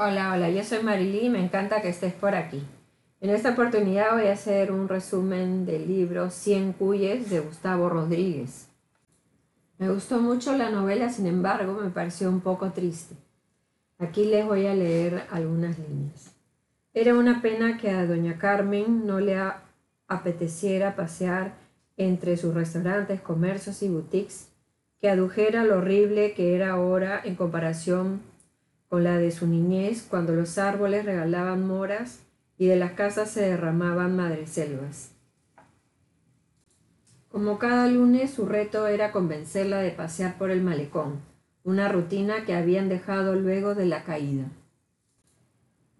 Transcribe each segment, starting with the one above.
Hola, hola, yo soy Marily y me encanta que estés por aquí. En esta oportunidad voy a hacer un resumen del libro Cien Cuyes de Gustavo Rodríguez. Me gustó mucho la novela, sin embargo, me pareció un poco triste. Aquí les voy a leer algunas líneas. Era una pena que a doña Carmen no le apeteciera pasear entre sus restaurantes, comercios y boutiques, que adujera lo horrible que era ahora en comparación con la de su niñez cuando los árboles regalaban moras y de las casas se derramaban madreselvas. Como cada lunes, su reto era convencerla de pasear por el malecón, una rutina que habían dejado luego de la caída.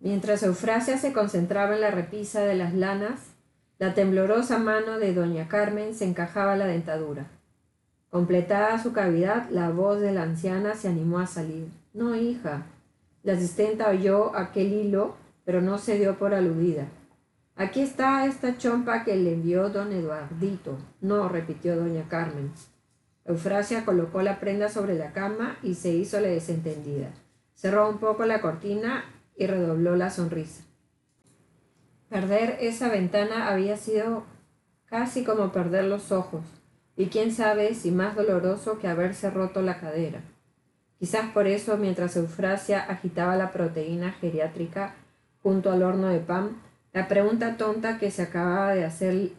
Mientras Eufrasia se concentraba en la repisa de las lanas, la temblorosa mano de doña Carmen se encajaba la dentadura. Completada su cavidad, la voz de la anciana se animó a salir. No, hija, la asistenta oyó aquel hilo, pero no se dio por aludida. Aquí está esta chompa que le envió don Eduardito. No, repitió doña Carmen. Eufrasia colocó la prenda sobre la cama y se hizo la desentendida. Cerró un poco la cortina y redobló la sonrisa. Perder esa ventana había sido casi como perder los ojos, y quién sabe si más doloroso que haberse roto la cadera. Quizás por eso, mientras Eufrasia agitaba la proteína geriátrica junto al horno de pan, la pregunta tonta que se acababa de hacer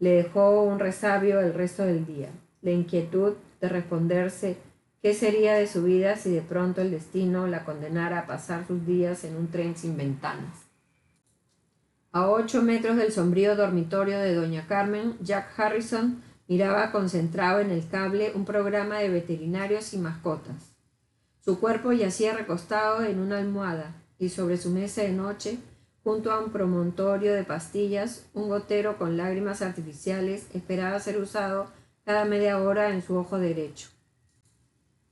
le dejó un resabio el resto del día, la inquietud de responderse qué sería de su vida si de pronto el destino la condenara a pasar sus días en un tren sin ventanas. A ocho metros del sombrío dormitorio de doña Carmen, Jack Harrison miraba concentrado en el cable un programa de veterinarios y mascotas. Su cuerpo yacía recostado en una almohada y sobre su mesa de noche, junto a un promontorio de pastillas, un gotero con lágrimas artificiales esperaba ser usado cada media hora en su ojo derecho.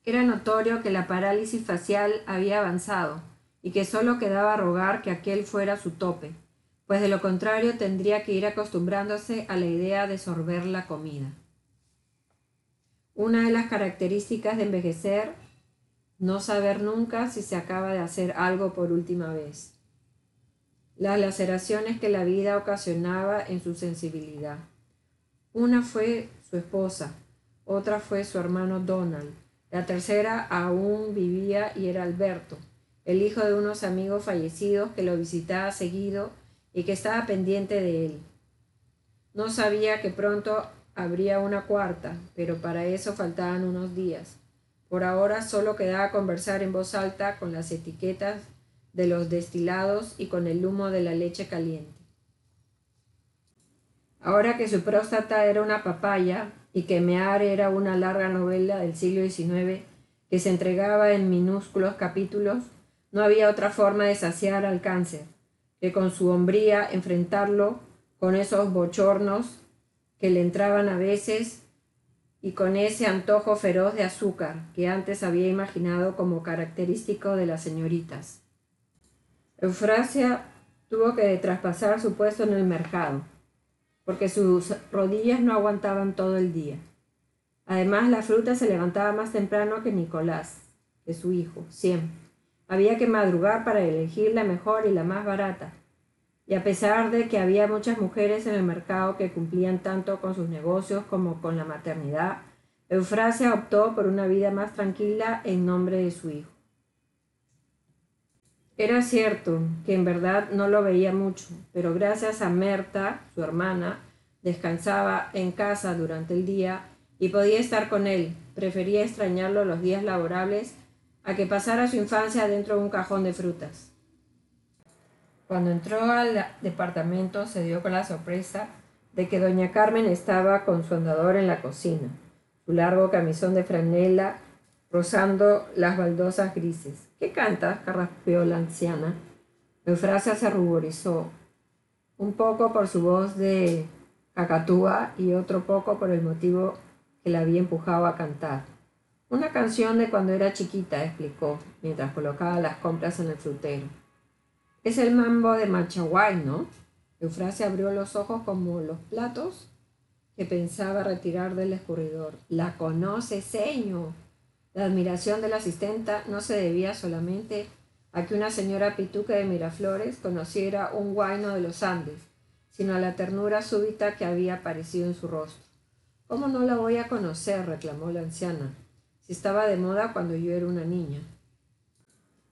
Era notorio que la parálisis facial había avanzado y que solo quedaba rogar que aquel fuera su tope, pues de lo contrario tendría que ir acostumbrándose a la idea de sorber la comida. Una de las características de envejecer no saber nunca si se acaba de hacer algo por última vez. Las laceraciones que la vida ocasionaba en su sensibilidad. Una fue su esposa, otra fue su hermano Donald, la tercera aún vivía y era Alberto, el hijo de unos amigos fallecidos que lo visitaba seguido y que estaba pendiente de él. No sabía que pronto habría una cuarta, pero para eso faltaban unos días. Por ahora solo quedaba conversar en voz alta con las etiquetas de los destilados y con el humo de la leche caliente. Ahora que su próstata era una papaya y que Mear era una larga novela del siglo XIX que se entregaba en minúsculos capítulos, no había otra forma de saciar al cáncer que con su hombría enfrentarlo con esos bochornos que le entraban a veces y con ese antojo feroz de azúcar que antes había imaginado como característico de las señoritas. Eufrasia tuvo que traspasar su puesto en el mercado, porque sus rodillas no aguantaban todo el día. Además, la fruta se levantaba más temprano que Nicolás, que su hijo, siempre. Había que madrugar para elegir la mejor y la más barata, y a pesar de que había muchas mujeres en el mercado que cumplían tanto con sus negocios como con la maternidad, Eufrasia optó por una vida más tranquila en nombre de su hijo. Era cierto que en verdad no lo veía mucho, pero gracias a Merta, su hermana, descansaba en casa durante el día y podía estar con él. Prefería extrañarlo los días laborables a que pasara su infancia dentro de un cajón de frutas. Cuando entró al departamento se dio con la sorpresa de que doña Carmen estaba con su andador en la cocina, su largo camisón de franela rozando las baldosas grises. ¿Qué canta? carraspeó la anciana. Eufrasia se ruborizó, un poco por su voz de cacatúa y otro poco por el motivo que la había empujado a cantar. Una canción de cuando era chiquita, explicó, mientras colocaba las compras en el frutero. Es el mambo de Machaguay, ¿no? Eufrasia abrió los ojos como los platos que pensaba retirar del escurridor. La conoce, señor. La admiración de la asistenta no se debía solamente a que una señora pituca de Miraflores conociera un guayno de los Andes, sino a la ternura súbita que había aparecido en su rostro. ¿Cómo no la voy a conocer? reclamó la anciana, si estaba de moda cuando yo era una niña.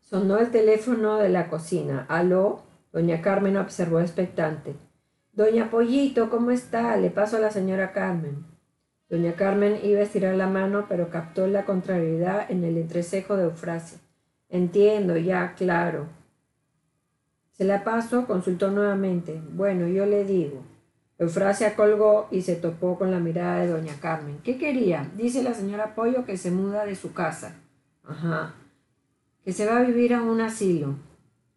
Sonó el teléfono de la cocina. ¿Aló? Doña Carmen observó expectante. Doña Pollito, ¿cómo está? Le paso a la señora Carmen. Doña Carmen iba a estirar la mano, pero captó la contrariedad en el entrecejo de Eufrasia. Entiendo, ya, claro. Se la pasó, consultó nuevamente. Bueno, yo le digo. Eufrasia colgó y se topó con la mirada de doña Carmen. ¿Qué quería? Dice la señora Pollo que se muda de su casa. Ajá. Que se va a vivir a un asilo.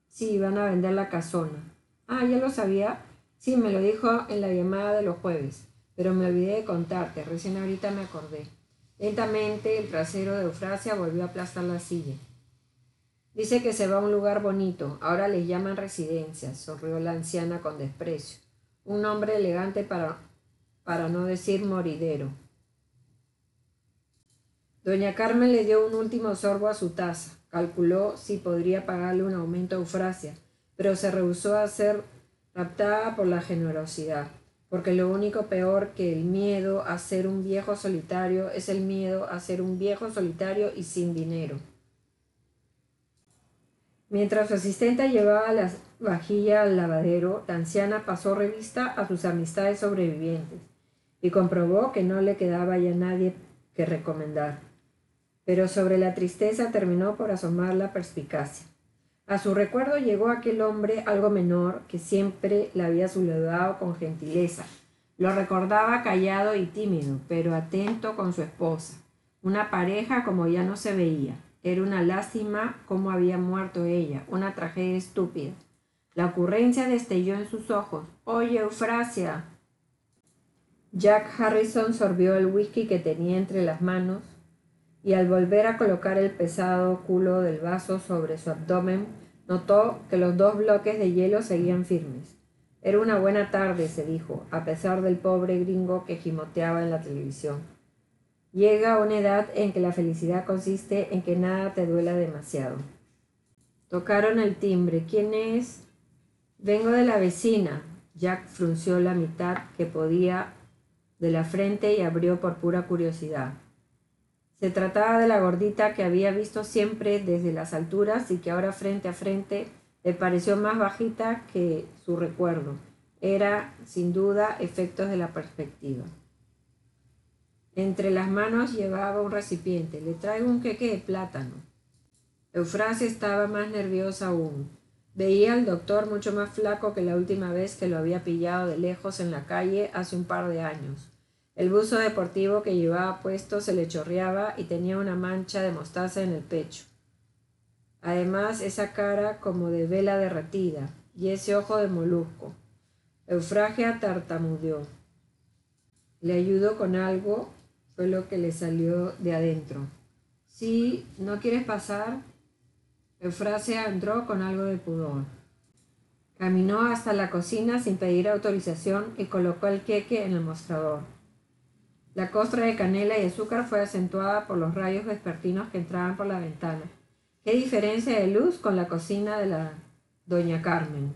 Sí, van a vender la casona. Ah, ¿ya lo sabía? Sí, me lo dijo en la llamada de los jueves pero me olvidé de contarte, recién ahorita me acordé. Lentamente el trasero de Eufrasia volvió a aplastar la silla. Dice que se va a un lugar bonito, ahora le llaman residencia, sonrió la anciana con desprecio. Un nombre elegante para, para no decir moridero. Doña Carmen le dio un último sorbo a su taza. Calculó si podría pagarle un aumento a Eufrasia, pero se rehusó a ser raptada por la generosidad porque lo único peor que el miedo a ser un viejo solitario es el miedo a ser un viejo solitario y sin dinero. Mientras su asistente llevaba la vajilla al lavadero, la anciana pasó revista a sus amistades sobrevivientes y comprobó que no le quedaba ya nadie que recomendar. Pero sobre la tristeza terminó por asomar la perspicacia. A su recuerdo llegó aquel hombre algo menor que siempre la había saludado con gentileza. Lo recordaba callado y tímido, pero atento con su esposa. Una pareja como ya no se veía. Era una lástima cómo había muerto ella, una tragedia estúpida. La ocurrencia destelló en sus ojos. Oye, Eufrasia. Jack Harrison sorbió el whisky que tenía entre las manos y al volver a colocar el pesado culo del vaso sobre su abdomen, notó que los dos bloques de hielo seguían firmes. Era una buena tarde, se dijo, a pesar del pobre gringo que gimoteaba en la televisión. Llega una edad en que la felicidad consiste en que nada te duela demasiado. Tocaron el timbre. ¿Quién es? Vengo de la vecina. Jack frunció la mitad que podía de la frente y abrió por pura curiosidad. Se trataba de la gordita que había visto siempre desde las alturas y que ahora frente a frente le pareció más bajita que su recuerdo. Era, sin duda, efectos de la perspectiva. Entre las manos llevaba un recipiente. Le traigo un queque de plátano. Eufrasia estaba más nerviosa aún. Veía al doctor mucho más flaco que la última vez que lo había pillado de lejos en la calle hace un par de años. El buzo deportivo que llevaba puesto se le chorreaba y tenía una mancha de mostaza en el pecho. Además, esa cara como de vela derretida y ese ojo de molusco. Eufragia tartamudeó. ¿Le ayudó con algo? Fue lo que le salió de adentro. Sí, ¿no quieres pasar? Eufrasia entró con algo de pudor. Caminó hasta la cocina sin pedir autorización y colocó el queque en el mostrador. La costra de canela y azúcar fue acentuada por los rayos vespertinos que entraban por la ventana. ¿Qué diferencia de luz con la cocina de la doña Carmen?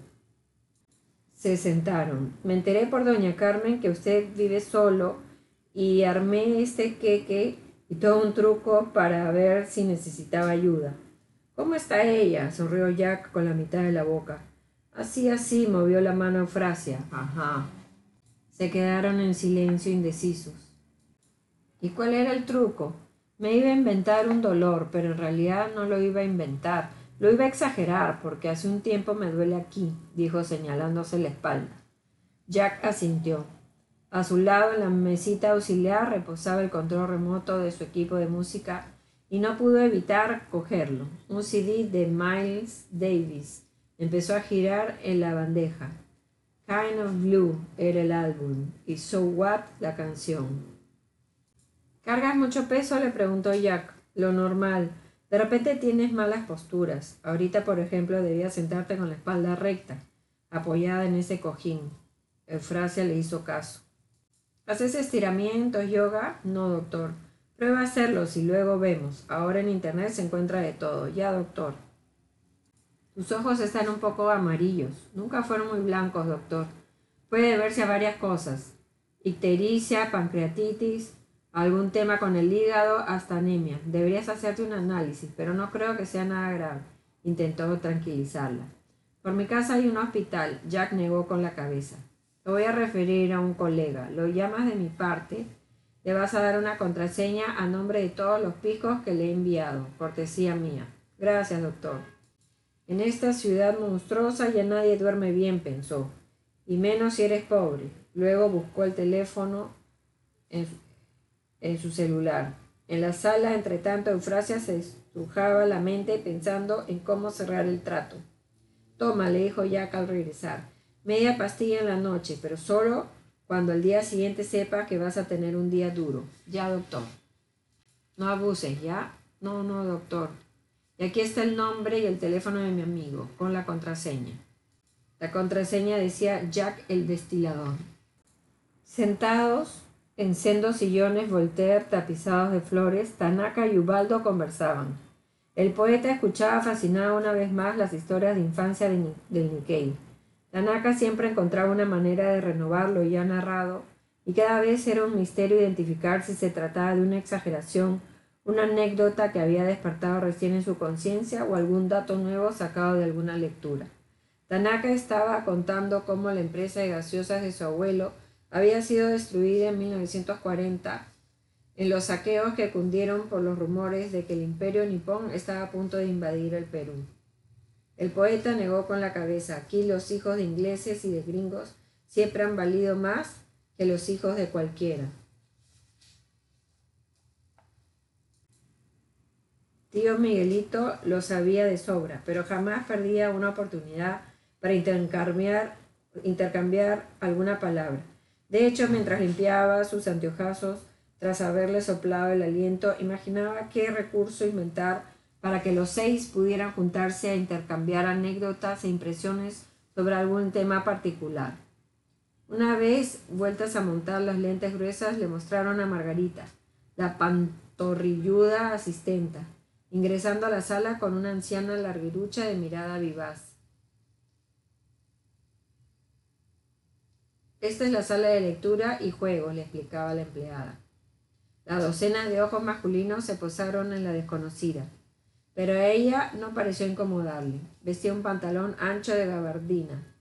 Se sentaron. Me enteré por doña Carmen que usted vive solo y armé este queque y todo un truco para ver si necesitaba ayuda. ¿Cómo está ella? sonrió Jack con la mitad de la boca. Así, así, movió la mano Eufrasia. Ajá. Se quedaron en silencio indecisos. ¿Y cuál era el truco? Me iba a inventar un dolor, pero en realidad no lo iba a inventar. Lo iba a exagerar porque hace un tiempo me duele aquí, dijo señalándose la espalda. Jack asintió. A su lado, en la mesita auxiliar, reposaba el control remoto de su equipo de música y no pudo evitar cogerlo. Un CD de Miles Davis empezó a girar en la bandeja. Kind of Blue era el álbum y So What la canción. ¿Cargas mucho peso? le preguntó Jack. Lo normal. De repente tienes malas posturas. Ahorita, por ejemplo, debías sentarte con la espalda recta, apoyada en ese cojín. Eufrasia le hizo caso. ¿Haces estiramientos, yoga? No, doctor. Prueba a hacerlos y luego vemos. Ahora en internet se encuentra de todo. Ya, doctor. Tus ojos están un poco amarillos. Nunca fueron muy blancos, doctor. Puede deberse a varias cosas. Ictericia, pancreatitis, algún tema con el hígado, hasta anemia. Deberías hacerte un análisis, pero no creo que sea nada grave. Intentó tranquilizarla. Por mi casa hay un hospital. Jack negó con la cabeza. Te voy a referir a un colega. Lo llamas de mi parte. Le vas a dar una contraseña a nombre de todos los picos que le he enviado. Cortesía mía. Gracias, doctor. En esta ciudad monstruosa ya nadie duerme bien, pensó. Y menos si eres pobre. Luego buscó el teléfono en, en su celular. En la sala, entre tanto, Eufrasia se estrujaba la mente pensando en cómo cerrar el trato. Toma, le dijo Jack al regresar. Media pastilla en la noche, pero solo cuando al día siguiente sepa que vas a tener un día duro. Ya, doctor. No abuses, ¿ya? No, no, doctor. Y aquí está el nombre y el teléfono de mi amigo, con la contraseña. La contraseña decía Jack el destilador. Sentados en sendos sillones Voltaire tapizados de flores, Tanaka y Ubaldo conversaban. El poeta escuchaba fascinado una vez más las historias de infancia del Nikkei. Tanaka siempre encontraba una manera de renovar lo ya narrado, y cada vez era un misterio identificar si se trataba de una exageración, una anécdota que había despertado recién en su conciencia o algún dato nuevo sacado de alguna lectura. Tanaka estaba contando cómo la empresa de gaseosas de su abuelo había sido destruida en 1940 en los saqueos que cundieron por los rumores de que el imperio nipón estaba a punto de invadir el Perú. El poeta negó con la cabeza, aquí los hijos de ingleses y de gringos siempre han valido más que los hijos de cualquiera. Tío Miguelito lo sabía de sobra, pero jamás perdía una oportunidad para intercambiar, intercambiar alguna palabra. De hecho, mientras limpiaba sus anteojazos, tras haberle soplado el aliento, imaginaba qué recurso inventar para que los seis pudieran juntarse a intercambiar anécdotas e impresiones sobre algún tema particular. Una vez, vueltas a montar las lentes gruesas, le mostraron a Margarita, la pantorrilluda asistenta, ingresando a la sala con una anciana larguirucha de mirada vivaz. Esta es la sala de lectura y juegos, le explicaba la empleada. La docena de ojos masculinos se posaron en la desconocida, pero a ella no pareció incomodarle. Vestía un pantalón ancho de gabardina,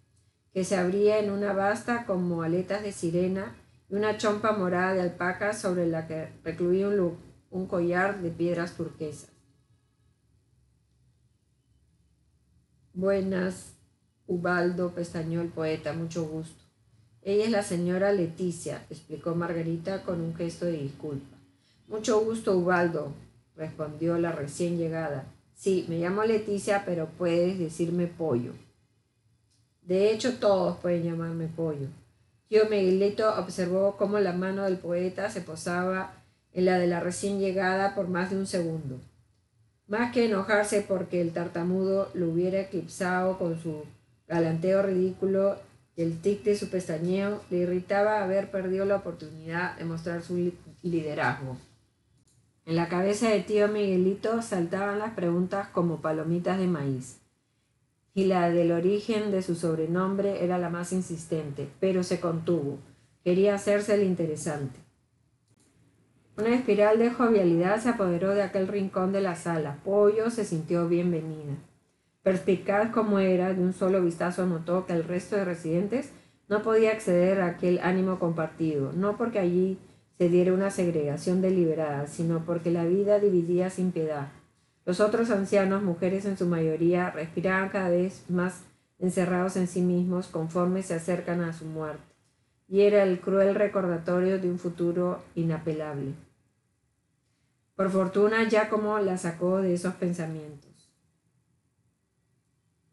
que se abría en una basta como aletas de sirena y una chompa morada de alpaca sobre la que recluía un, un collar de piedras turquesas. Buenas, Ubaldo, pestañó el poeta, mucho gusto. Ella es la señora Leticia, explicó Margarita con un gesto de disculpa. Mucho gusto, Ubaldo, respondió la recién llegada. Sí, me llamo Leticia, pero puedes decirme pollo. De hecho, todos pueden llamarme pollo. Tío Miguelito observó cómo la mano del poeta se posaba en la de la recién llegada por más de un segundo. Más que enojarse porque el tartamudo lo hubiera eclipsado con su galanteo ridículo el tic de su pestañeo le irritaba haber perdido la oportunidad de mostrar su liderazgo. En la cabeza de tío Miguelito saltaban las preguntas como palomitas de maíz. Y la del origen de su sobrenombre era la más insistente, pero se contuvo. Quería hacerse el interesante. Una espiral de jovialidad se apoderó de aquel rincón de la sala. Pollo se sintió bienvenida. Perspicaz como era, de un solo vistazo notó que el resto de residentes no podía acceder a aquel ánimo compartido, no porque allí se diera una segregación deliberada, sino porque la vida dividía sin piedad. Los otros ancianos, mujeres en su mayoría, respiraban cada vez más encerrados en sí mismos conforme se acercan a su muerte, y era el cruel recordatorio de un futuro inapelable. Por fortuna, ya como la sacó de esos pensamientos.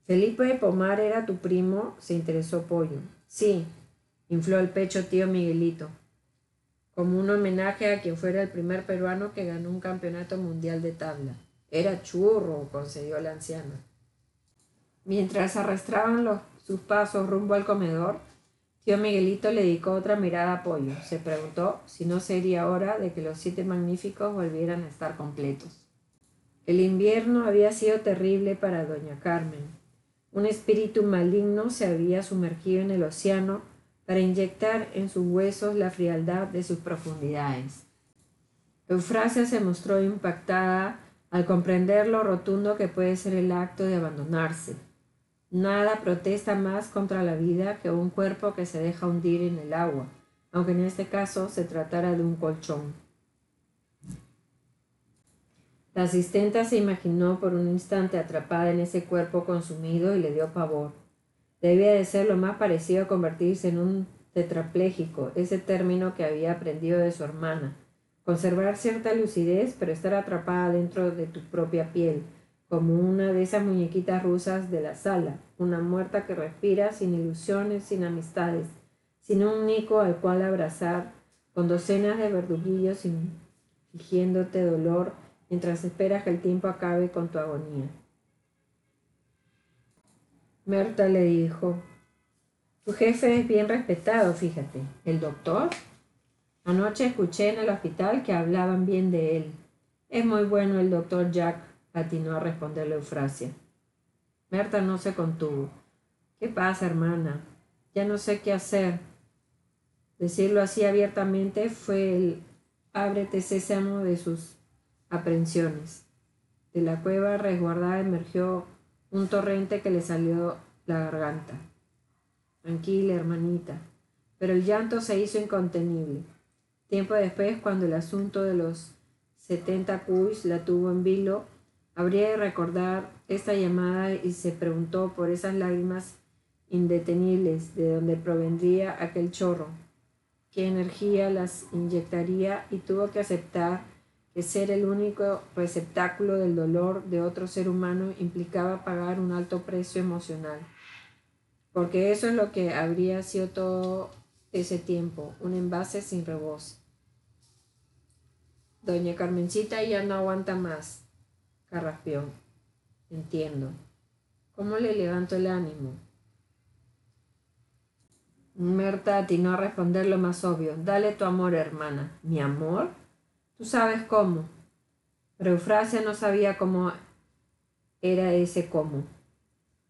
Felipe Pomar era tu primo, se interesó Pollo. Sí, infló el pecho tío Miguelito, como un homenaje a quien fuera el primer peruano que ganó un campeonato mundial de tabla. Era churro, concedió la anciana. Mientras arrastraban los, sus pasos rumbo al comedor, tío Miguelito le dedicó otra mirada a Pollo. Se preguntó si no sería hora de que los siete magníficos volvieran a estar completos. El invierno había sido terrible para doña Carmen Un espíritu maligno se había sumergido en el océano para inyectar en sus huesos la frialdad de sus profundidades. Eufrasia se mostró impactada al comprender lo rotundo que puede ser el acto de abandonarse. Nada protesta más contra la vida que un cuerpo que se deja hundir en el agua, aunque en este caso se tratara de un colchón. La asistenta se imaginó por un instante atrapada en ese cuerpo consumido y le dio pavor. Debía de ser lo más parecido a convertirse en un tetrapléjico, ese término que había aprendido de su hermana. Conservar cierta lucidez, pero estar atrapada dentro de tu propia piel, como una de esas muñequitas rusas de la sala, una muerta que respira sin ilusiones, sin amistades, sin un nico al cual abrazar, con docenas de verduguillos fingiéndote dolor mientras esperas que el tiempo acabe con tu agonía. Merta le dijo, tu jefe es bien respetado, fíjate. ¿El doctor? Anoche escuché en el hospital que hablaban bien de él. Es muy bueno el doctor Jack, atinó a responderle Eufrasia. Merta no se contuvo. ¿Qué pasa, hermana? Ya no sé qué hacer. Decirlo así abiertamente fue el ábrete sésamo de sus aprensiones. De la cueva resguardada emergió un torrente que le salió la garganta. Tranquila, hermanita. Pero el llanto se hizo incontenible. Tiempo después, cuando el asunto de los setenta cuis la tuvo en vilo, habría de recordar esta llamada y se preguntó por esas lágrimas indetenibles de donde provendría aquel chorro, qué energía las inyectaría y tuvo que aceptar ser el único receptáculo del dolor de otro ser humano implicaba pagar un alto precio emocional. Porque eso es lo que habría sido todo ese tiempo, un envase sin rebozo. Doña Carmencita ya no aguanta más. Carraspión. Entiendo. ¿Cómo le levanto el ánimo? Merta atinó a responder lo más obvio. Dale tu amor, hermana. ¿Mi amor? Tú sabes cómo. Pero Eufrasia no sabía cómo era ese cómo.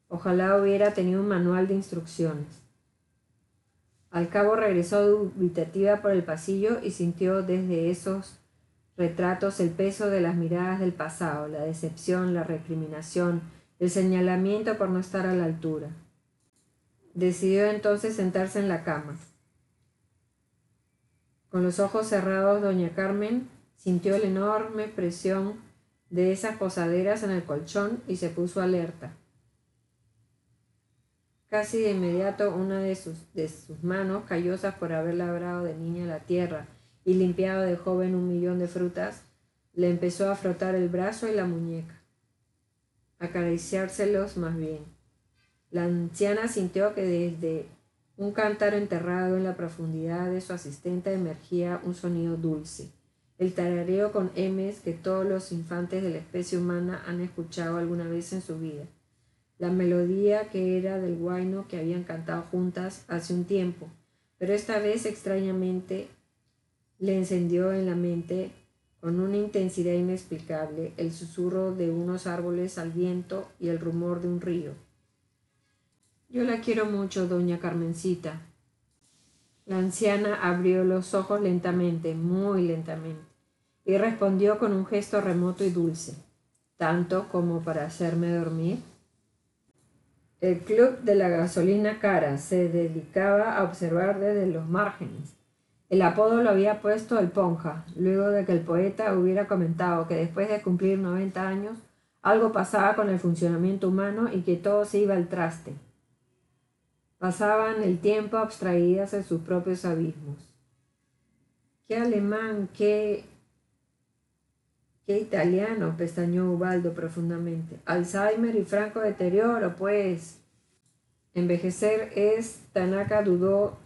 Ojalá hubiera tenido un manual de instrucciones. Al cabo regresó dubitativa por el pasillo y sintió desde esos retratos el peso de las miradas del pasado, la decepción, la recriminación, el señalamiento por no estar a la altura. Decidió entonces sentarse en la cama. Con los ojos cerrados, doña Carmen Sintió la enorme presión de esas posaderas en el colchón y se puso alerta. Casi de inmediato una de sus, de sus manos, callosas por haber labrado de niña la tierra y limpiado de joven un millón de frutas, le empezó a frotar el brazo y la muñeca, acariciárselos más bien. La anciana sintió que desde un cántaro enterrado en la profundidad de su asistente emergía un sonido dulce el tarareo con M's que todos los infantes de la especie humana han escuchado alguna vez en su vida. La melodía que era del guayno que habían cantado juntas hace un tiempo, pero esta vez extrañamente le encendió en la mente con una intensidad inexplicable el susurro de unos árboles al viento y el rumor de un río. Yo la quiero mucho, doña Carmencita. La anciana abrió los ojos lentamente, muy lentamente y respondió con un gesto remoto y dulce, tanto como para hacerme dormir. El club de la gasolina cara se dedicaba a observar desde los márgenes. El apodo lo había puesto el Ponja, luego de que el poeta hubiera comentado que después de cumplir 90 años algo pasaba con el funcionamiento humano y que todo se iba al traste. Pasaban el tiempo abstraídas en sus propios abismos. Qué alemán, qué Qué italiano, pestañó Ubaldo profundamente. Alzheimer y franco deterioro, pues. Envejecer es, Tanaka dudó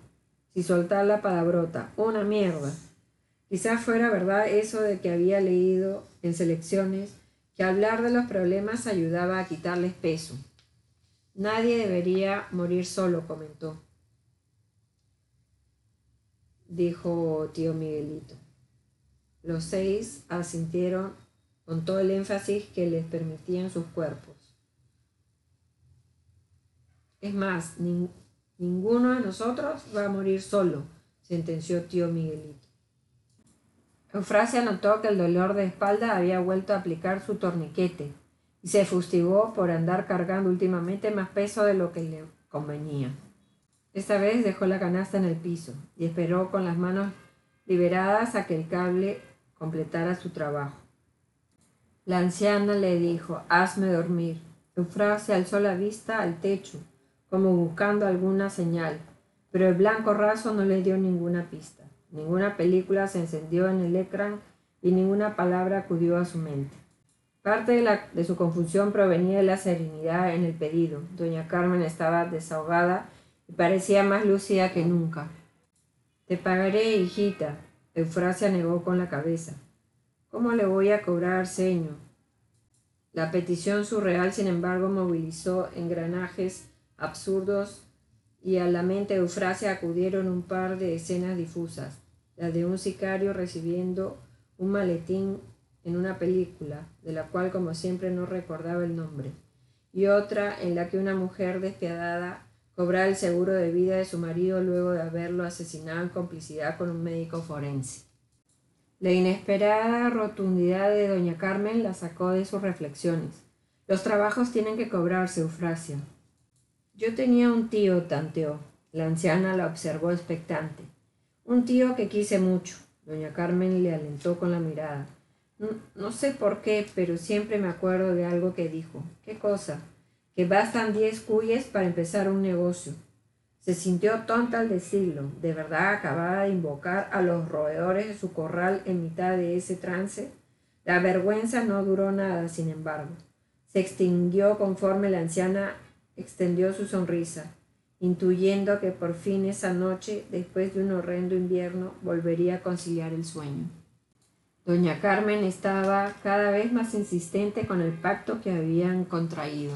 si soltar la palabrota. Una mierda. Quizás fuera verdad eso de que había leído en selecciones que hablar de los problemas ayudaba a quitarles peso. Nadie debería morir solo, comentó. Dijo tío Miguelito. Los seis asintieron con todo el énfasis que les permitían sus cuerpos. Es más, ninguno de nosotros va a morir solo, sentenció tío Miguelito. Eufrasia notó que el dolor de espalda había vuelto a aplicar su torniquete y se fustigó por andar cargando últimamente más peso de lo que le convenía. Esta vez dejó la canasta en el piso y esperó con las manos liberadas a que el cable completara su trabajo. La anciana le dijo, hazme dormir. Eufrasia alzó la vista al techo, como buscando alguna señal, pero el blanco raso no le dio ninguna pista. Ninguna película se encendió en el ecran y ninguna palabra acudió a su mente. Parte de, de, su confusión provenía de la serenidad en el pedido. Doña Carmen estaba desahogada y parecía más lúcida que nunca. Te pagaré, hijita. Eufrasia negó con la cabeza. ¿Cómo le voy a cobrar, señor? La petición surreal, sin embargo, movilizó engranajes absurdos y a la mente de Eufrasia acudieron un par de escenas difusas la de un sicario recibiendo un maletín en una película, de la cual como siempre no recordaba el nombre, y otra en la que una mujer despiadada cobraba el seguro de vida de su marido luego de haberlo asesinado en complicidad con un médico forense. La inesperada rotundidad de doña Carmen la sacó de sus reflexiones. Los trabajos tienen que cobrarse, Eufrasia. Yo tenía un tío, tanteó. La anciana la observó expectante. Un tío que quise mucho. Doña Carmen le alentó con la mirada. No, sé por qué, pero siempre me acuerdo de algo que dijo. ¿Qué cosa? Que bastan diez cuyes para empezar un negocio. Se sintió tonta al decirlo. De verdad acababa de invocar a los roedores de su corral en mitad de ese trance. La vergüenza no duró nada, sin embargo. Se extinguió conforme la anciana extendió su sonrisa intuyendo que por fin esa noche, después de un horrendo invierno, volvería a conciliar el sueño. Doña Carmen estaba cada vez más insistente con el pacto que habían contraído.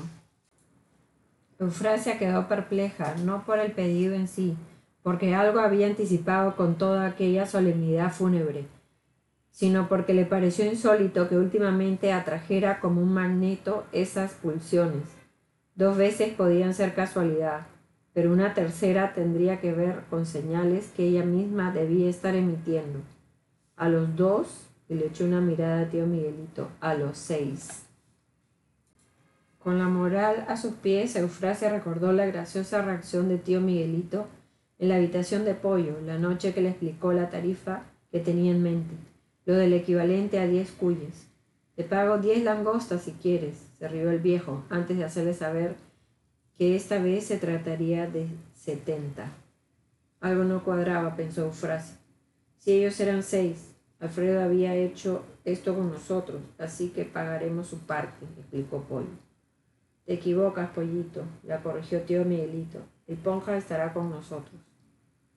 Eufrasia quedó perpleja, no por el pedido en sí, porque algo había anticipado con toda aquella solemnidad fúnebre, sino porque le pareció insólito que últimamente atrajera como un magneto esas pulsiones. Dos veces podían ser casualidad, pero una tercera tendría que ver con señales que ella misma debía estar emitiendo. A los dos, y le echó una mirada a tío Miguelito, a los seis. Con la moral a sus pies, Eufrasia recordó la graciosa reacción de tío Miguelito en la habitación de pollo, la noche que le explicó la tarifa que tenía en mente, lo del equivalente a diez cuyes. Te pago diez langostas si quieres, se rió el viejo, antes de hacerle saber que esta vez se trataría de setenta. Algo no cuadraba, pensó Eufrasia. Si ellos eran seis, Alfredo había hecho esto con nosotros, así que pagaremos su parte, explicó Pollo. Te equivocas, Pollito, la corrigió tío Miguelito. El ponja estará con nosotros.